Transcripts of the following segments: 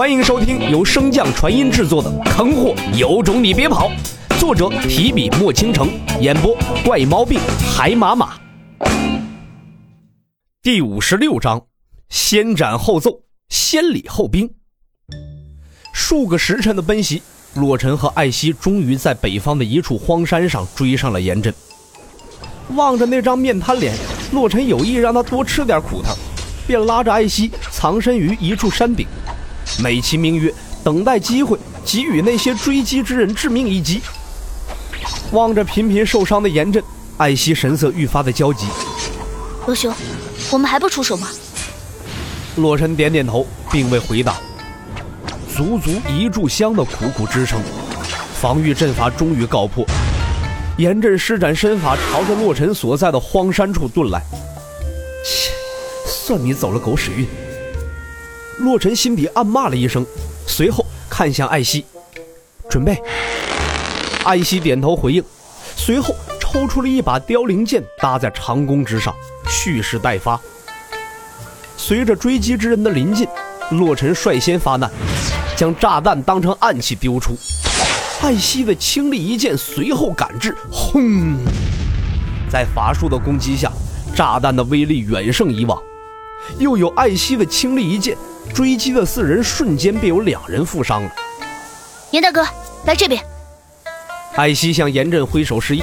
欢迎收听由升降传音制作的《坑货有种你别跑》，作者提笔墨倾城，演播怪毛病海马马。第五十六章：先斩后奏，先礼后兵。数个时辰的奔袭，洛尘和艾希终于在北方的一处荒山上追上了严震。望着那张面瘫脸，洛尘有意让他多吃点苦头，便拉着艾希藏身于一处山顶，美其名曰等待机会，给予那些追击之人致命一击。望着频频受伤的严震，艾希神色愈发的焦急。罗兄，我们还不出手吗？洛尘点点头，并未回答。足足一炷香的苦苦支撑，防御阵法终于告破。严阵施展身法，朝着洛尘所在的荒山处遁来。切，算你走了狗屎运！洛尘心底暗骂了一声，随后看向艾希，准备。艾希点头回应，随后抽出了一把凋零剑，搭在长弓之上，蓄势待发。随着追击之人的临近，洛尘率先发难，将炸弹当成暗器丢出。艾希的轻力一剑随后赶至，轰！在法术的攻击下，炸弹的威力远胜以往。又有艾希的轻力一剑，追击的四人瞬间便有两人负伤了。严大哥，来这边。艾希向严震挥手示意，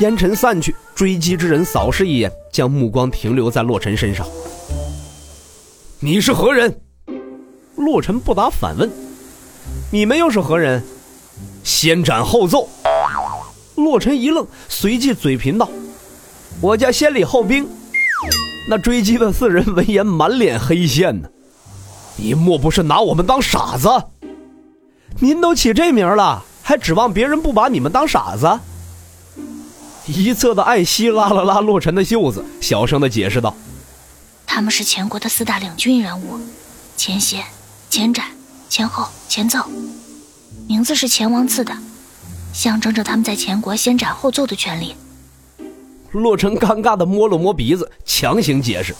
烟尘散去，追击之人扫视一眼，将目光停留在洛尘身上。你是何人？洛尘不答，反问：“你们又是何人？”先斩后奏。洛尘一愣，随即嘴贫道：“我叫先礼后兵。”那追击的四人闻言满脸黑线呢。你莫不是拿我们当傻子？您都起这名了，还指望别人不把你们当傻子？一侧的艾希拉了拉洛尘的袖子，小声的解释道：“他们是前国的四大领军人物，前贤、前斩、前后、前奏。”名字是前王赐的，象征着他们在前国先斩后奏的权利。洛尘尴尬的摸了摸鼻子，强行解释：“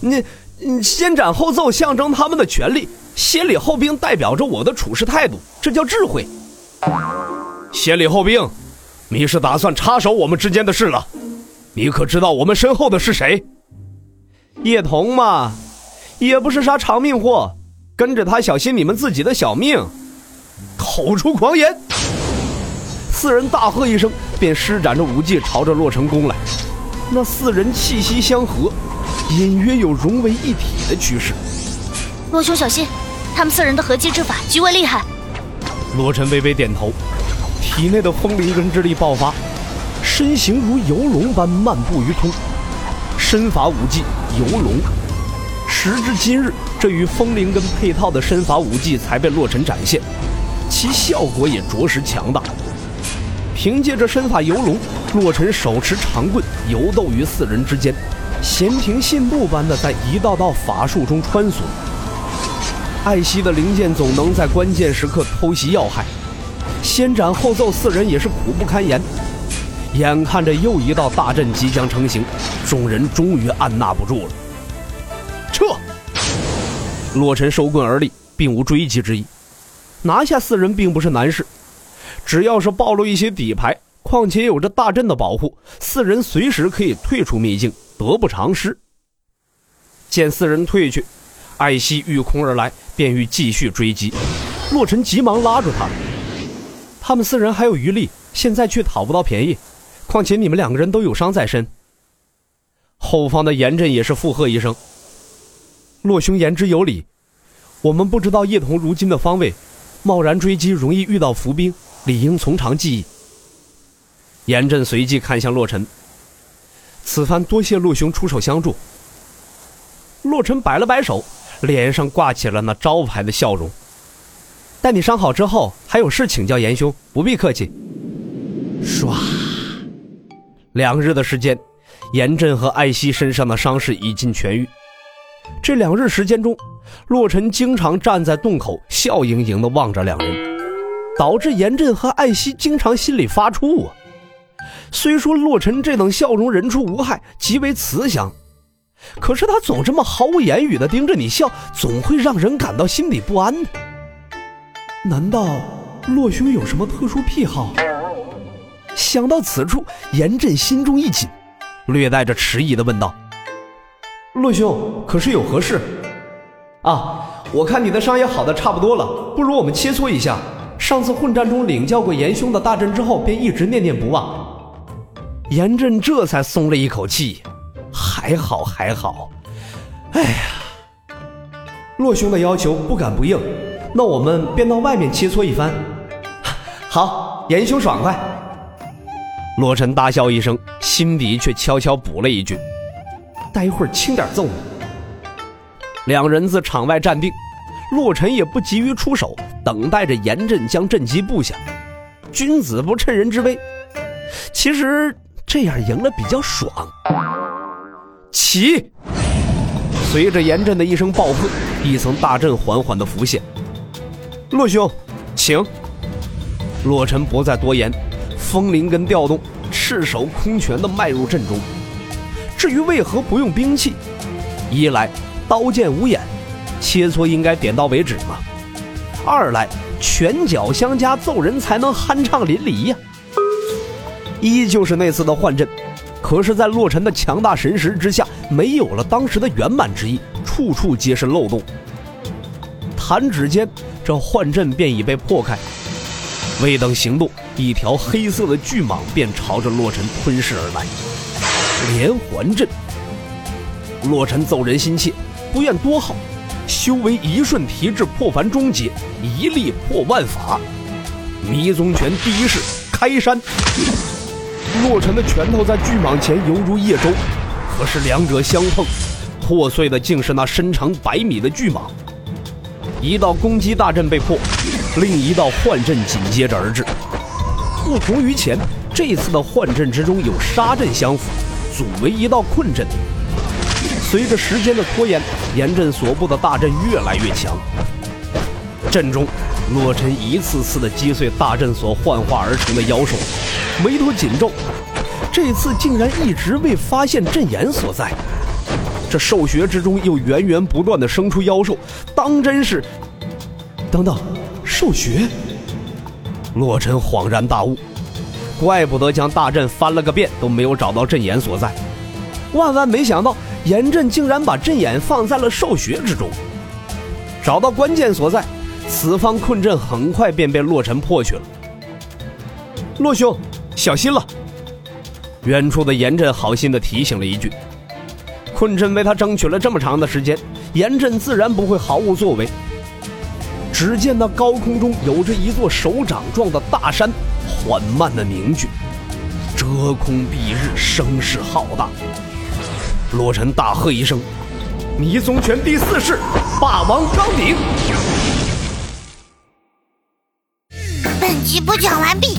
你，你先斩后奏象征他们的权利，先礼后兵代表着我的处事态度，这叫智慧。先礼后兵，你是打算插手我们之间的事了？你可知道我们身后的是谁？叶童嘛，也不是啥长命货，跟着他小心你们自己的小命。”口出狂言！四人大喝一声，便施展着武技朝着洛尘攻来。那四人气息相合，隐约有融为一体的趋势。洛兄小心，他们四人的合击之法极为厉害。洛尘微微点头，体内的风灵根之力爆发，身形如游龙般漫步于空。身法武技游龙，时至今日，这与风灵根配套的身法武技才被洛尘展现。其效果也着实强大。凭借着身法游龙，洛尘手持长棍游斗于四人之间，闲庭信步般的在一道道法术中穿梭。艾希的灵剑总能在关键时刻偷袭要害，先斩后奏四人也是苦不堪言。眼看着又一道大阵即将成型，众人终于按捺不住了，撤！洛尘收棍而立，并无追击之意。拿下四人并不是难事，只要是暴露一些底牌，况且有着大阵的保护，四人随时可以退出秘境，得不偿失。见四人退去，艾希御空而来，便欲继续追击。洛尘急忙拉住他：“他们四人还有余力，现在却讨不到便宜，况且你们两个人都有伤在身。”后方的严阵也是附和一声：“洛兄言之有理，我们不知道叶童如今的方位。”贸然追击容易遇到伏兵，理应从长计议。严震随即看向洛尘，此番多谢陆兄出手相助。洛尘摆了摆手，脸上挂起了那招牌的笑容。待你伤好之后，还有事请教严兄，不必客气。唰，两日的时间，严震和艾希身上的伤势已经痊愈。这两日时间中，洛尘经常站在洞口，笑盈盈地望着两人，导致严震和艾希经常心里发怵啊。虽说洛尘这等笑容人畜无害，极为慈祥，可是他总这么毫无言语的盯着你笑，总会让人感到心里不安。难道洛兄有什么特殊癖好？想到此处，严震心中一紧，略带着迟疑的问道：“洛兄，可是有何事？”啊，我看你的伤也好的差不多了，不如我们切磋一下。上次混战中领教过严兄的大阵之后，便一直念念不忘。严震这才松了一口气，还好还好。哎呀，洛兄的要求不敢不应，那我们便到外面切磋一番。好，严兄爽快。洛尘大笑一声，心底却悄悄补了一句：“待会儿轻点揍你。”两人自场外站定，洛尘也不急于出手，等待着严震将阵基布下。君子不趁人之危，其实这样赢了比较爽。起！随着严震的一声暴喝，一层大阵缓缓的浮现。洛兄，请。洛尘不再多言。风灵根调动，赤手空拳的迈入阵中。至于为何不用兵器，一来刀剑无眼，切磋应该点到为止嘛；二来拳脚相加，揍人才能酣畅淋漓呀。依旧是那次的幻阵，可是，在洛尘的强大神识之下，没有了当时的圆满之意，处处皆是漏洞。弹指间，这幻阵便已被破开。未等行动，一条黑色的巨蟒便朝着洛尘吞噬而来。连环阵，洛尘奏人心切，不愿多耗，修为一瞬提至破凡终结，一力破万法。迷踪拳第一式开山。洛尘的拳头在巨蟒前犹如夜舟，可是两者相碰，破碎的竟是那身长百米的巨蟒。一道攻击大阵被破。另一道幻阵紧接着而至，不同于前，这次的幻阵之中有杀阵相辅，组为一道困阵。随着时间的拖延，严阵所布的大阵越来越强。阵中，洛尘一次次的击碎大阵所幻化而成的妖兽，眉头紧皱，这次竟然一直未发现阵眼所在。这兽穴之中又源源不断的生出妖兽，当真是……等等。兽穴，洛尘恍然大悟，怪不得将大阵翻了个遍都没有找到阵眼所在，万万没想到严阵竟然把阵眼放在了兽穴之中。找到关键所在，此方困阵很快便被洛尘破去了。洛兄，小心了！远处的严阵好心的提醒了一句。困阵为他争取了这么长的时间，严阵自然不会毫无作为。只见那高空中有着一座手掌状的大山，缓慢的凝聚，遮空蔽日，声势浩大。洛尘大喝一声：“迷踪拳第四式，霸王钢顶！”本集播讲完毕，